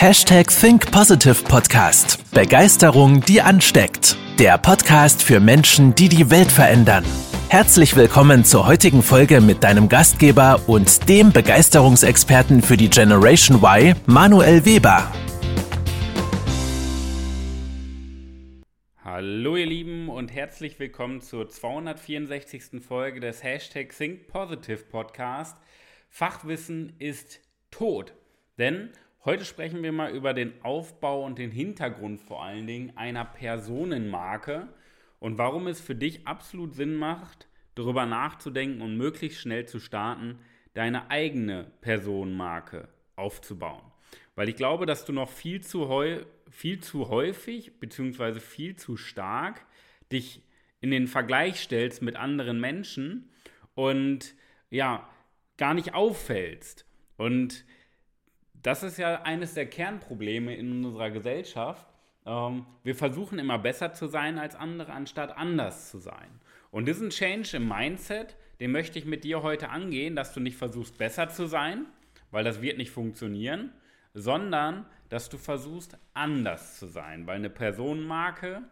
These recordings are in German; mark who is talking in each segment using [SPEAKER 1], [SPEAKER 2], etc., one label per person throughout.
[SPEAKER 1] Hashtag Think Positive Podcast. Begeisterung, die ansteckt. Der Podcast für Menschen, die die Welt verändern. Herzlich willkommen zur heutigen Folge mit deinem Gastgeber und dem Begeisterungsexperten für die Generation Y, Manuel Weber.
[SPEAKER 2] Hallo ihr Lieben und herzlich willkommen zur 264. Folge des Hashtag Think Positive Podcast. Fachwissen ist tot. Denn heute sprechen wir mal über den Aufbau und den Hintergrund vor allen Dingen einer Personenmarke und warum es für dich absolut Sinn macht, darüber nachzudenken und möglichst schnell zu starten, deine eigene Personenmarke aufzubauen. Weil ich glaube, dass du noch viel zu, viel zu häufig bzw. viel zu stark dich in den Vergleich stellst mit anderen Menschen und ja, gar nicht auffällst. Und das ist ja eines der Kernprobleme in unserer Gesellschaft. Ähm, wir versuchen immer besser zu sein als andere, anstatt anders zu sein. Und diesen Change im Mindset, den möchte ich mit dir heute angehen, dass du nicht versuchst, besser zu sein, weil das wird nicht funktionieren, sondern dass du versuchst, anders zu sein, weil eine Personenmarke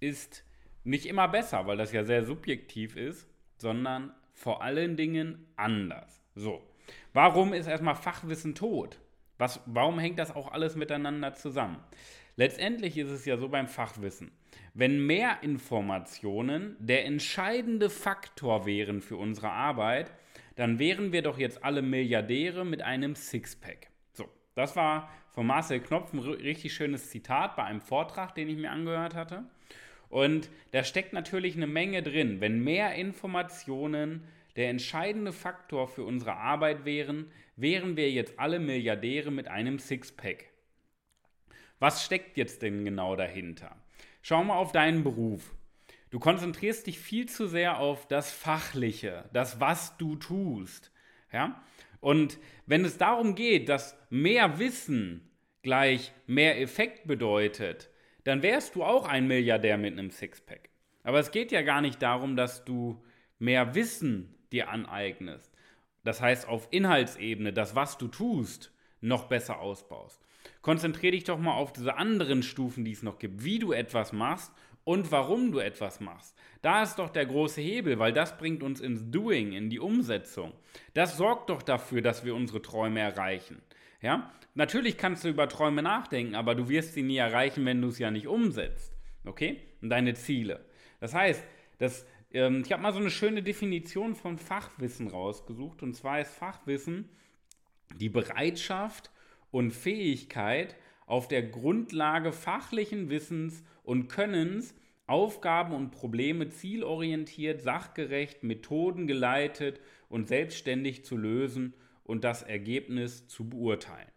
[SPEAKER 2] ist nicht immer besser, weil das ja sehr subjektiv ist, sondern vor allen Dingen anders. So, warum ist erstmal Fachwissen tot? Was, warum hängt das auch alles miteinander zusammen? Letztendlich ist es ja so beim Fachwissen. Wenn mehr Informationen der entscheidende Faktor wären für unsere Arbeit, dann wären wir doch jetzt alle Milliardäre mit einem Sixpack. So, das war von Marcel Knopf ein richtig schönes Zitat bei einem Vortrag, den ich mir angehört hatte. Und da steckt natürlich eine Menge drin. Wenn mehr Informationen der entscheidende Faktor für unsere Arbeit wären, wären wir jetzt alle Milliardäre mit einem Sixpack. Was steckt jetzt denn genau dahinter? Schau mal auf deinen Beruf. Du konzentrierst dich viel zu sehr auf das Fachliche, das, was du tust. Ja? Und wenn es darum geht, dass mehr Wissen gleich mehr Effekt bedeutet, dann wärst du auch ein Milliardär mit einem Sixpack. Aber es geht ja gar nicht darum, dass du mehr Wissen dir aneignest. Das heißt, auf Inhaltsebene, das, was du tust, noch besser ausbaust. Konzentriere dich doch mal auf diese anderen Stufen, die es noch gibt, wie du etwas machst und warum du etwas machst. Da ist doch der große Hebel, weil das bringt uns ins Doing, in die Umsetzung. Das sorgt doch dafür, dass wir unsere Träume erreichen. Ja? Natürlich kannst du über Träume nachdenken, aber du wirst sie nie erreichen, wenn du es ja nicht umsetzt. Okay? Und deine Ziele. Das heißt, das ähm, ich habe mal so eine schöne Definition von Fachwissen rausgesucht. Und zwar ist Fachwissen die Bereitschaft und Fähigkeit, auf der Grundlage fachlichen Wissens und Könnens Aufgaben und Probleme zielorientiert, sachgerecht, methodengeleitet und selbstständig zu lösen und das Ergebnis zu beurteilen.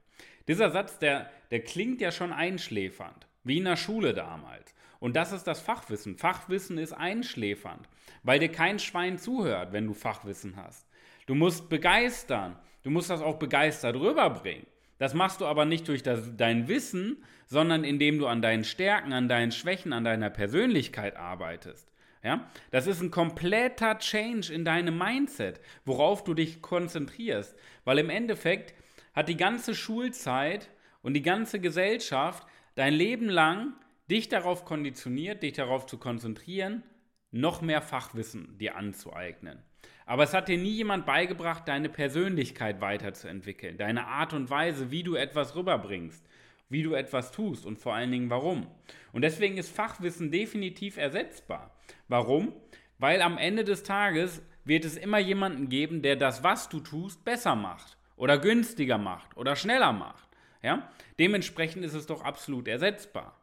[SPEAKER 2] Dieser Satz, der, der klingt ja schon einschläfernd, wie in der Schule damals. Und das ist das Fachwissen. Fachwissen ist einschläfernd, weil dir kein Schwein zuhört, wenn du Fachwissen hast. Du musst begeistern. Du musst das auch begeistert rüberbringen. Das machst du aber nicht durch das, dein Wissen, sondern indem du an deinen Stärken, an deinen Schwächen, an deiner Persönlichkeit arbeitest. Ja? Das ist ein kompletter Change in deinem Mindset, worauf du dich konzentrierst. Weil im Endeffekt hat die ganze Schulzeit und die ganze Gesellschaft dein Leben lang dich darauf konditioniert, dich darauf zu konzentrieren, noch mehr Fachwissen dir anzueignen. Aber es hat dir nie jemand beigebracht, deine Persönlichkeit weiterzuentwickeln, deine Art und Weise, wie du etwas rüberbringst, wie du etwas tust und vor allen Dingen warum. Und deswegen ist Fachwissen definitiv ersetzbar. Warum? Weil am Ende des Tages wird es immer jemanden geben, der das, was du tust, besser macht oder günstiger macht oder schneller macht. Ja? Dementsprechend ist es doch absolut ersetzbar.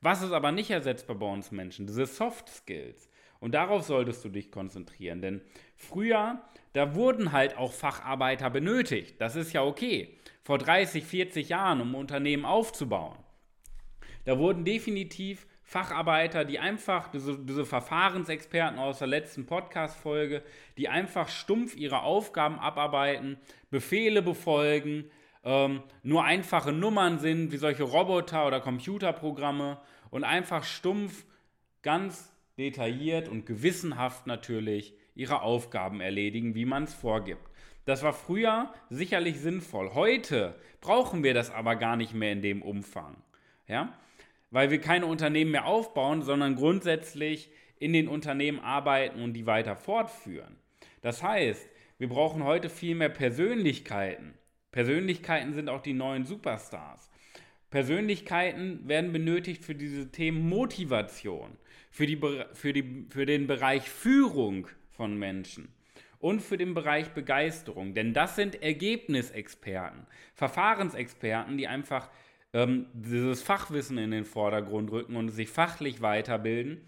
[SPEAKER 2] Was ist aber nicht ersetzbar bei uns Menschen? Diese Soft Skills. Und darauf solltest du dich konzentrieren. Denn früher, da wurden halt auch Facharbeiter benötigt. Das ist ja okay. Vor 30, 40 Jahren, um Unternehmen aufzubauen. Da wurden definitiv Facharbeiter, die einfach, diese, diese Verfahrensexperten aus der letzten Podcast-Folge, die einfach stumpf ihre Aufgaben abarbeiten, Befehle befolgen, ähm, nur einfache Nummern sind, wie solche Roboter oder Computerprogramme und einfach stumpf, ganz detailliert und gewissenhaft natürlich ihre Aufgaben erledigen, wie man es vorgibt. Das war früher sicherlich sinnvoll. Heute brauchen wir das aber gar nicht mehr in dem Umfang. Ja? Weil wir keine Unternehmen mehr aufbauen, sondern grundsätzlich in den Unternehmen arbeiten und die weiter fortführen. Das heißt, wir brauchen heute viel mehr Persönlichkeiten. Persönlichkeiten sind auch die neuen Superstars. Persönlichkeiten werden benötigt für diese Themen Motivation, für, die, für, die, für den Bereich Führung von Menschen und für den Bereich Begeisterung. Denn das sind Ergebnisexperten, Verfahrensexperten, die einfach ähm, dieses Fachwissen in den Vordergrund rücken und sich fachlich weiterbilden.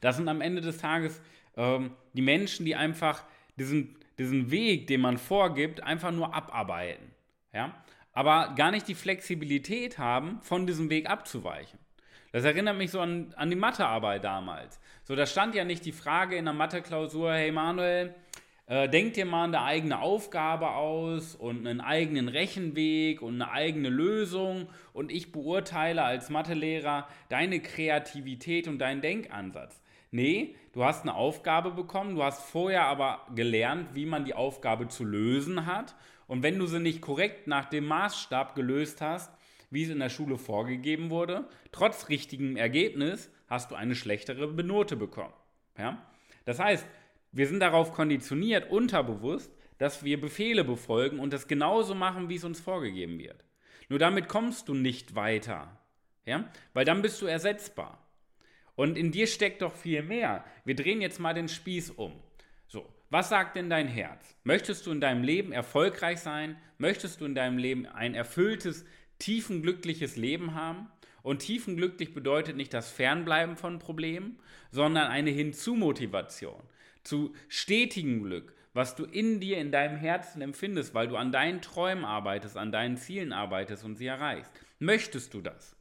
[SPEAKER 2] Das sind am Ende des Tages ähm, die Menschen, die einfach diesen, diesen Weg, den man vorgibt, einfach nur abarbeiten. Ja? Aber gar nicht die Flexibilität haben, von diesem Weg abzuweichen. Das erinnert mich so an, an die Mathearbeit damals. So, da stand ja nicht die Frage in der Mathe-Klausur, hey Manuel, äh, denk dir mal eine eigene Aufgabe aus und einen eigenen Rechenweg und eine eigene Lösung und ich beurteile als Mathelehrer deine Kreativität und deinen Denkansatz. Nee, du hast eine Aufgabe bekommen, du hast vorher aber gelernt, wie man die Aufgabe zu lösen hat. Und wenn du sie nicht korrekt nach dem Maßstab gelöst hast, wie es in der Schule vorgegeben wurde, trotz richtigem Ergebnis hast du eine schlechtere Benote bekommen. Ja? Das heißt, wir sind darauf konditioniert, unterbewusst, dass wir Befehle befolgen und das genauso machen, wie es uns vorgegeben wird. Nur damit kommst du nicht weiter. Ja? Weil dann bist du ersetzbar. Und in dir steckt doch viel mehr. Wir drehen jetzt mal den Spieß um. So, was sagt denn dein Herz? Möchtest du in deinem Leben erfolgreich sein? Möchtest du in deinem Leben ein erfülltes, tiefenglückliches Leben haben? Und tiefenglücklich bedeutet nicht das Fernbleiben von Problemen, sondern eine Hinzumotivation zu stetigem Glück, was du in dir, in deinem Herzen empfindest, weil du an deinen Träumen arbeitest, an deinen Zielen arbeitest und sie erreichst. Möchtest du das?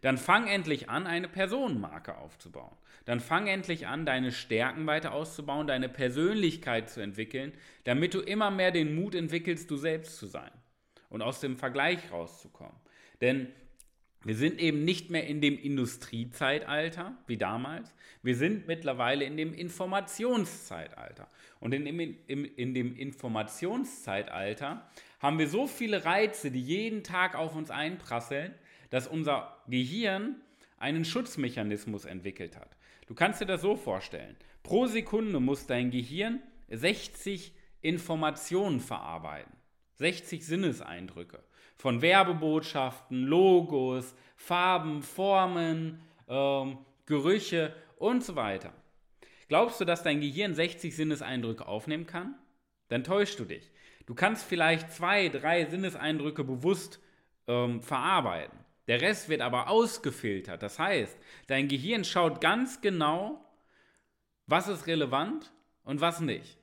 [SPEAKER 2] Dann fang endlich an, eine Personenmarke aufzubauen. Dann fang endlich an, deine Stärken weiter auszubauen, deine Persönlichkeit zu entwickeln, damit du immer mehr den Mut entwickelst, du selbst zu sein und aus dem Vergleich rauszukommen. Denn wir sind eben nicht mehr in dem Industriezeitalter wie damals. Wir sind mittlerweile in dem Informationszeitalter. Und in, in, in, dem Informationszeitalter haben wir so viele Reize, die jeden Tag auf uns einprasseln, dass unser Gehirn einen Schutzmechanismus entwickelt hat. Du kannst dir das so vorstellen. Pro Sekunde muss dein Gehirn 60 Informationen verarbeiten. 60 Sinneseindrücke von Werbebotschaften, Logos, Farben, Formen, ähm, Gerüche und so weiter. Glaubst du, dass dein Gehirn 60 Sinneseindrücke aufnehmen kann? Dann täuschst du dich. Du kannst vielleicht zwei, drei Sinneseindrücke bewusst ähm, verarbeiten. Der Rest wird aber ausgefiltert. Das heißt, dein Gehirn schaut ganz genau, was ist relevant und was nicht.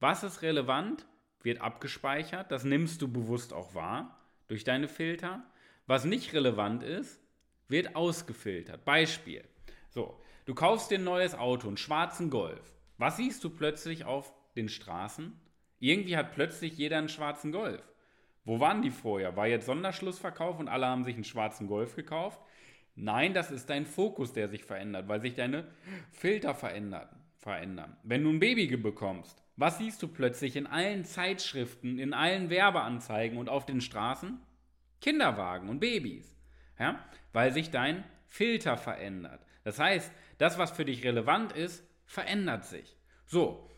[SPEAKER 2] Was ist relevant, wird abgespeichert, das nimmst du bewusst auch wahr durch deine Filter. Was nicht relevant ist, wird ausgefiltert. Beispiel. So, du kaufst dir ein neues Auto, einen schwarzen Golf. Was siehst du plötzlich auf den Straßen? Irgendwie hat plötzlich jeder einen schwarzen Golf. Wo waren die vorher? War jetzt Sonderschlussverkauf und alle haben sich einen schwarzen Golf gekauft? Nein, das ist dein Fokus, der sich verändert, weil sich deine Filter verändern. verändern. Wenn du ein Baby bekommst, was siehst du plötzlich in allen Zeitschriften, in allen Werbeanzeigen und auf den Straßen? Kinderwagen und Babys. Ja? Weil sich dein Filter verändert. Das heißt, das, was für dich relevant ist, verändert sich. So,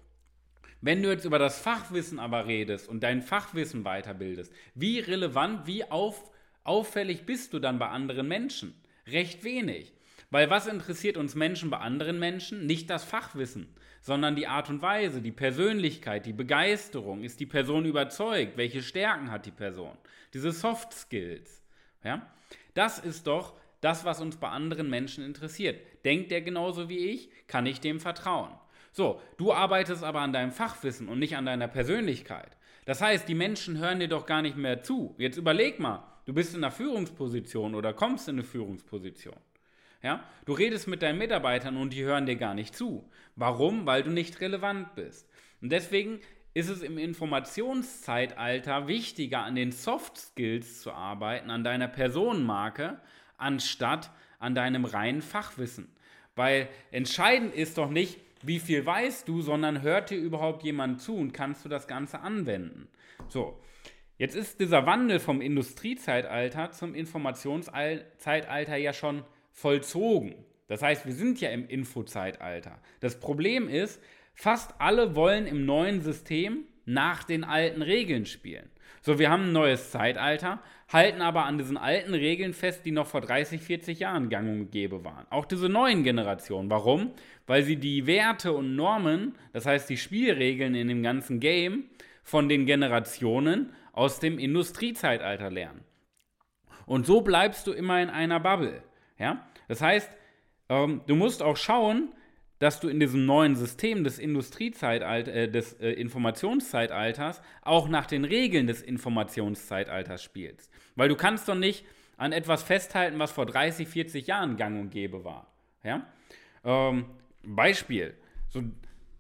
[SPEAKER 2] wenn du jetzt über das Fachwissen aber redest und dein Fachwissen weiterbildest, wie relevant, wie auf, auffällig bist du dann bei anderen Menschen? Recht wenig. Weil was interessiert uns Menschen bei anderen Menschen? Nicht das Fachwissen, sondern die Art und Weise, die Persönlichkeit, die Begeisterung. Ist die Person überzeugt? Welche Stärken hat die Person? Diese Soft Skills. Ja? Das ist doch das, was uns bei anderen Menschen interessiert. Denkt der genauso wie ich? Kann ich dem vertrauen? So, du arbeitest aber an deinem Fachwissen und nicht an deiner Persönlichkeit. Das heißt, die Menschen hören dir doch gar nicht mehr zu. Jetzt überleg mal, du bist in einer Führungsposition oder kommst in eine Führungsposition. Ja? Du redest mit deinen Mitarbeitern und die hören dir gar nicht zu. Warum? Weil du nicht relevant bist. Und deswegen ist es im Informationszeitalter wichtiger, an den Soft Skills zu arbeiten, an deiner Personenmarke, anstatt an deinem reinen Fachwissen. Weil entscheidend ist doch nicht, wie viel weißt du, sondern hört dir überhaupt jemand zu und kannst du das Ganze anwenden. So, jetzt ist dieser Wandel vom Industriezeitalter zum Informationszeitalter ja schon vollzogen. Das heißt, wir sind ja im Infozeitalter. Das Problem ist, fast alle wollen im neuen System nach den alten Regeln spielen. So, wir haben ein neues Zeitalter, halten aber an diesen alten Regeln fest, die noch vor 30, 40 Jahren gang und gäbe waren. Auch diese neuen Generationen. Warum? Weil sie die Werte und Normen, das heißt die Spielregeln in dem ganzen Game, von den Generationen aus dem Industriezeitalter lernen. Und so bleibst du immer in einer Bubble. Ja? Das heißt, ähm, du musst auch schauen, dass du in diesem neuen System des Industriezeitalters, äh, des äh, Informationszeitalters auch nach den Regeln des Informationszeitalters spielst. Weil du kannst doch nicht an etwas festhalten, was vor 30, 40 Jahren gang und gäbe war. Ja? Ähm, Beispiel, so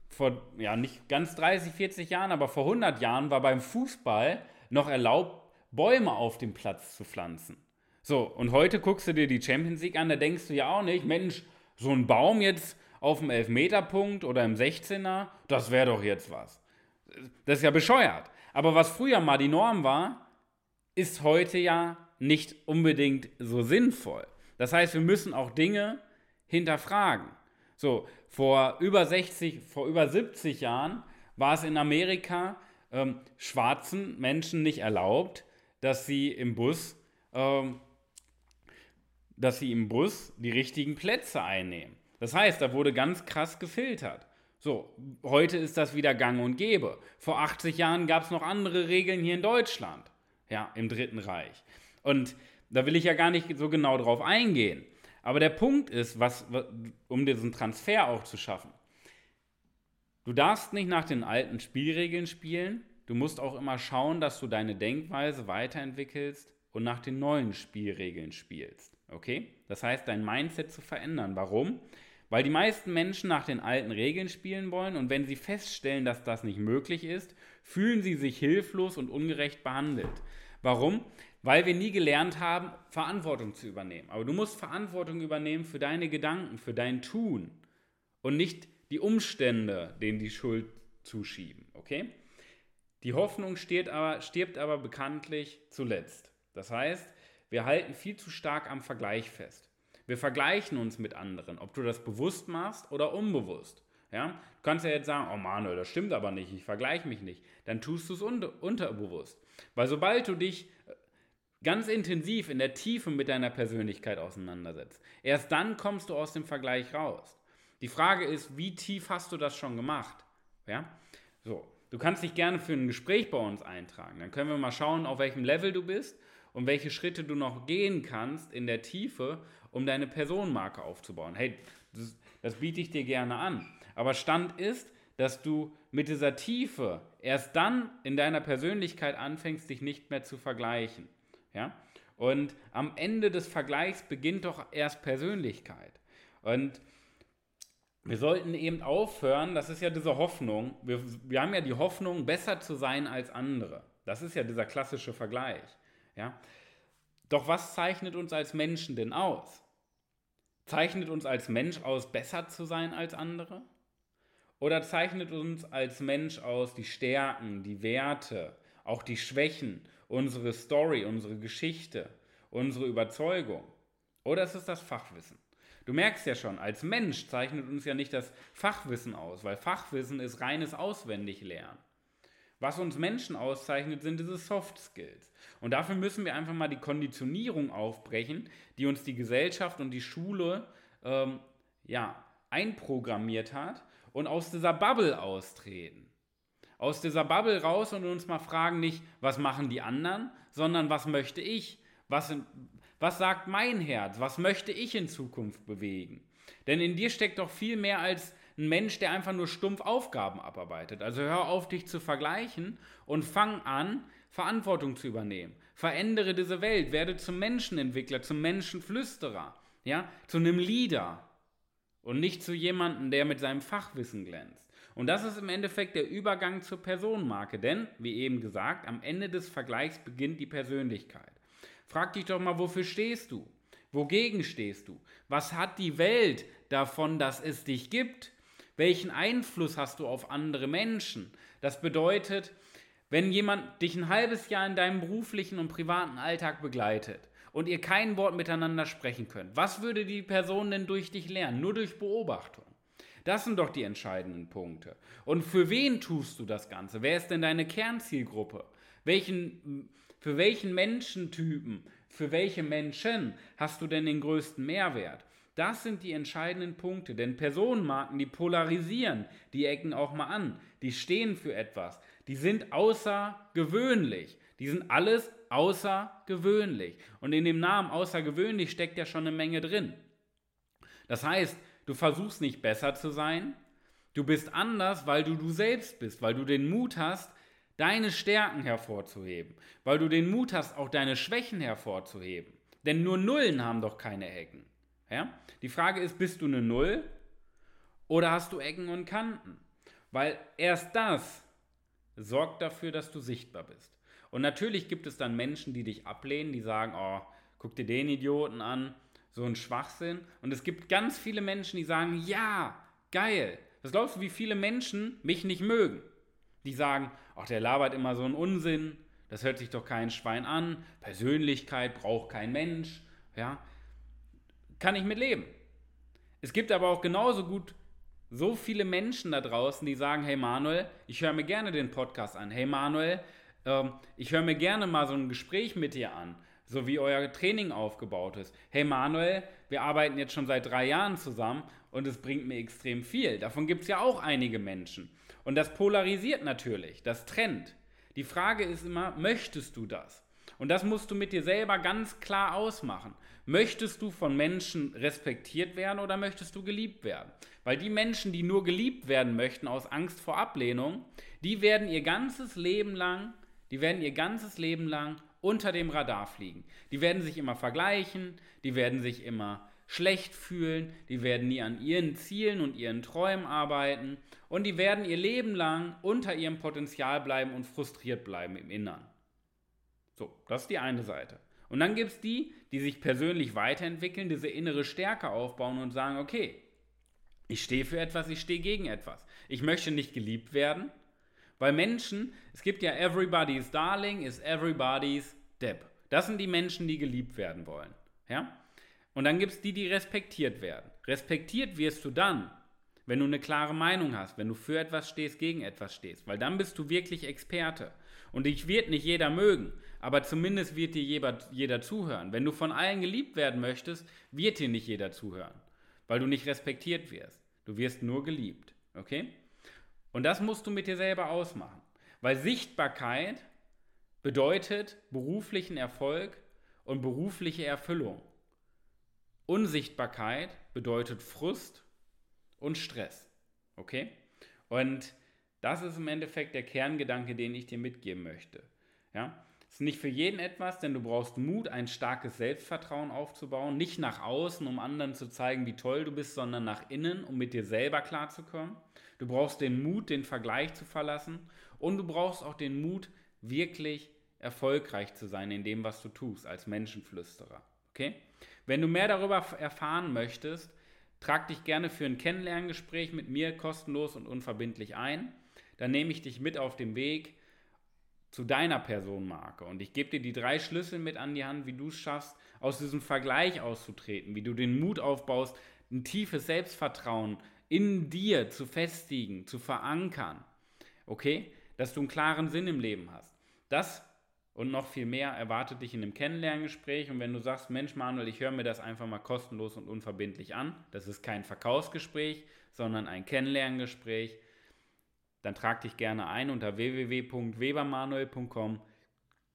[SPEAKER 2] vor, ja, nicht ganz 30, 40 Jahren, aber vor 100 Jahren war beim Fußball noch erlaubt, Bäume auf dem Platz zu pflanzen. So, und heute guckst du dir die Champions League an, da denkst du ja auch nicht, Mensch, so ein Baum jetzt auf dem Elfmeterpunkt oder im 16er, das wäre doch jetzt was. Das ist ja bescheuert. Aber was früher mal die Norm war, ist heute ja nicht unbedingt so sinnvoll. Das heißt, wir müssen auch Dinge hinterfragen. So, vor über 60, vor über 70 Jahren war es in Amerika ähm, schwarzen Menschen nicht erlaubt, dass sie im Bus, ähm, dass sie im Bus die richtigen Plätze einnehmen. Das heißt, da wurde ganz krass gefiltert. So, heute ist das wieder gang und gäbe. Vor 80 Jahren gab es noch andere Regeln hier in Deutschland, ja, im Dritten Reich. Und da will ich ja gar nicht so genau drauf eingehen. Aber der Punkt ist, was, um diesen Transfer auch zu schaffen. Du darfst nicht nach den alten Spielregeln spielen. Du musst auch immer schauen, dass du deine Denkweise weiterentwickelst und nach den neuen Spielregeln spielst. Okay? Das heißt, dein Mindset zu verändern. Warum? Weil die meisten Menschen nach den alten Regeln spielen wollen und wenn sie feststellen, dass das nicht möglich ist, fühlen sie sich hilflos und ungerecht behandelt. Warum? Weil wir nie gelernt haben, Verantwortung zu übernehmen. Aber du musst Verantwortung übernehmen für deine Gedanken, für dein Tun und nicht die Umstände, denen die Schuld zuschieben. Okay? Die Hoffnung aber, stirbt aber bekanntlich zuletzt. Das heißt, wir halten viel zu stark am Vergleich fest. Wir vergleichen uns mit anderen, ob du das bewusst machst oder unbewusst. Ja? Du kannst ja jetzt sagen, oh Manuel, das stimmt aber nicht, ich vergleiche mich nicht. Dann tust du es unter unterbewusst. Weil sobald du dich äh, ganz intensiv in der Tiefe mit deiner Persönlichkeit auseinandersetzt, erst dann kommst du aus dem Vergleich raus. Die Frage ist, wie tief hast du das schon gemacht? Ja? So, du kannst dich gerne für ein Gespräch bei uns eintragen. Dann können wir mal schauen, auf welchem Level du bist und welche Schritte du noch gehen kannst in der Tiefe, um deine Personenmarke aufzubauen. Hey, das, das biete ich dir gerne an. Aber Stand ist, dass du mit dieser Tiefe erst dann in deiner Persönlichkeit anfängst, dich nicht mehr zu vergleichen. Ja? Und am Ende des Vergleichs beginnt doch erst Persönlichkeit. Und wir sollten eben aufhören, das ist ja diese Hoffnung, wir, wir haben ja die Hoffnung, besser zu sein als andere. Das ist ja dieser klassische Vergleich. Ja? Doch was zeichnet uns als Menschen denn aus? Zeichnet uns als Mensch aus, besser zu sein als andere? Oder zeichnet uns als Mensch aus die Stärken, die Werte, auch die Schwächen, unsere Story, unsere Geschichte, unsere Überzeugung? Oder ist es das Fachwissen? Du merkst ja schon, als Mensch zeichnet uns ja nicht das Fachwissen aus, weil Fachwissen ist reines Auswendiglernen. Was uns Menschen auszeichnet, sind diese Soft Skills. Und dafür müssen wir einfach mal die Konditionierung aufbrechen, die uns die Gesellschaft und die Schule ähm, ja, einprogrammiert hat und aus dieser Bubble austreten. Aus dieser Bubble raus und uns mal fragen nicht, was machen die anderen, sondern was möchte ich? Was, was sagt mein Herz? Was möchte ich in Zukunft bewegen? Denn in dir steckt doch viel mehr als ein Mensch, der einfach nur stumpf Aufgaben abarbeitet. Also hör auf, dich zu vergleichen und fang an, Verantwortung zu übernehmen. Verändere diese Welt, werde zum Menschenentwickler, zum Menschenflüsterer, ja, zu einem Leader und nicht zu jemandem, der mit seinem Fachwissen glänzt. Und das ist im Endeffekt der Übergang zur Personenmarke, denn, wie eben gesagt, am Ende des Vergleichs beginnt die Persönlichkeit. Frag dich doch mal, wofür stehst du? Wogegen stehst du? Was hat die Welt davon, dass es dich gibt? Welchen Einfluss hast du auf andere Menschen? Das bedeutet, wenn jemand dich ein halbes Jahr in deinem beruflichen und privaten Alltag begleitet und ihr kein Wort miteinander sprechen könnt, was würde die Person denn durch dich lernen? Nur durch Beobachtung. Das sind doch die entscheidenden Punkte. Und für wen tust du das Ganze? Wer ist denn deine Kernzielgruppe? Welchen, für welchen Menschentypen, für welche Menschen hast du denn den größten Mehrwert? Das sind die entscheidenden Punkte, denn Personenmarken, die polarisieren, die ecken auch mal an, die stehen für etwas, die sind außergewöhnlich, die sind alles außergewöhnlich. Und in dem Namen außergewöhnlich steckt ja schon eine Menge drin. Das heißt, du versuchst nicht besser zu sein, du bist anders, weil du du selbst bist, weil du den Mut hast, deine Stärken hervorzuheben, weil du den Mut hast, auch deine Schwächen hervorzuheben. Denn nur Nullen haben doch keine Ecken. Ja? Die Frage ist, bist du eine Null oder hast du Ecken und Kanten? Weil erst das sorgt dafür, dass du sichtbar bist. Und natürlich gibt es dann Menschen, die dich ablehnen, die sagen, oh, guck dir den Idioten an, so ein Schwachsinn. Und es gibt ganz viele Menschen, die sagen, ja, geil. Was glaubst du, wie viele Menschen mich nicht mögen? Die sagen, ach, der labert immer so einen Unsinn, das hört sich doch kein Schwein an, Persönlichkeit braucht kein Mensch, ja. Kann ich mit leben. Es gibt aber auch genauso gut so viele Menschen da draußen, die sagen, hey Manuel, ich höre mir gerne den Podcast an. Hey Manuel, ähm, ich höre mir gerne mal so ein Gespräch mit dir an, so wie euer Training aufgebaut ist. Hey Manuel, wir arbeiten jetzt schon seit drei Jahren zusammen und es bringt mir extrem viel. Davon gibt es ja auch einige Menschen. Und das polarisiert natürlich, das trennt. Die Frage ist immer, möchtest du das? Und das musst du mit dir selber ganz klar ausmachen. Möchtest du von Menschen respektiert werden oder möchtest du geliebt werden? Weil die Menschen, die nur geliebt werden möchten aus Angst vor Ablehnung, die werden ihr ganzes Leben lang, die werden ihr ganzes Leben lang unter dem Radar fliegen. Die werden sich immer vergleichen, die werden sich immer schlecht fühlen, die werden nie an ihren Zielen und ihren Träumen arbeiten und die werden ihr Leben lang unter ihrem Potenzial bleiben und frustriert bleiben im Innern. So, das ist die eine Seite. Und dann gibt es die, die sich persönlich weiterentwickeln, diese innere Stärke aufbauen und sagen, okay, ich stehe für etwas, ich stehe gegen etwas. Ich möchte nicht geliebt werden, weil Menschen, es gibt ja everybody's darling is everybody's Depp. Das sind die Menschen, die geliebt werden wollen. Ja? Und dann gibt es die, die respektiert werden. Respektiert wirst du dann, wenn du eine klare Meinung hast, wenn du für etwas stehst, gegen etwas stehst, weil dann bist du wirklich Experte. Und dich wird nicht jeder mögen, aber zumindest wird dir jeder, jeder zuhören. Wenn du von allen geliebt werden möchtest, wird dir nicht jeder zuhören, weil du nicht respektiert wirst. Du wirst nur geliebt, okay? Und das musst du mit dir selber ausmachen, weil Sichtbarkeit bedeutet beruflichen Erfolg und berufliche Erfüllung. Unsichtbarkeit bedeutet Frust und Stress. Okay? Und das ist im Endeffekt der Kerngedanke, den ich dir mitgeben möchte. Ja? Ist nicht für jeden etwas, denn du brauchst Mut, ein starkes Selbstvertrauen aufzubauen. Nicht nach außen, um anderen zu zeigen, wie toll du bist, sondern nach innen, um mit dir selber klarzukommen. Du brauchst den Mut, den Vergleich zu verlassen. Und du brauchst auch den Mut, wirklich erfolgreich zu sein in dem, was du tust, als Menschenflüsterer. Okay? Wenn du mehr darüber erfahren möchtest, trag dich gerne für ein Kennenlerngespräch mit mir kostenlos und unverbindlich ein. Dann nehme ich dich mit auf dem Weg zu deiner Personenmarke und ich gebe dir die drei Schlüssel mit an die Hand, wie du es schaffst, aus diesem Vergleich auszutreten, wie du den Mut aufbaust, ein tiefes Selbstvertrauen in dir zu festigen, zu verankern. Okay? Dass du einen klaren Sinn im Leben hast. Das und noch viel mehr erwartet dich in einem Kennenlerngespräch. Und wenn du sagst, Mensch, Manuel, ich höre mir das einfach mal kostenlos und unverbindlich an, das ist kein Verkaufsgespräch, sondern ein Kennenlerngespräch, dann trag dich gerne ein unter www.webermanuel.com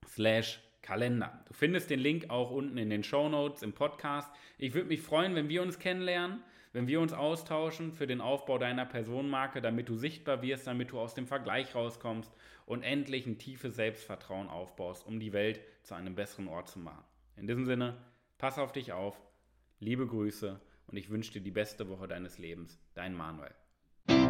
[SPEAKER 2] slash Kalender. Du findest den Link auch unten in den Show Notes im Podcast. Ich würde mich freuen, wenn wir uns kennenlernen wenn wir uns austauschen für den Aufbau deiner Personenmarke, damit du sichtbar wirst, damit du aus dem Vergleich rauskommst und endlich ein tiefes Selbstvertrauen aufbaust, um die Welt zu einem besseren Ort zu machen. In diesem Sinne, pass auf dich auf, liebe Grüße und ich wünsche dir die beste Woche deines Lebens. Dein Manuel.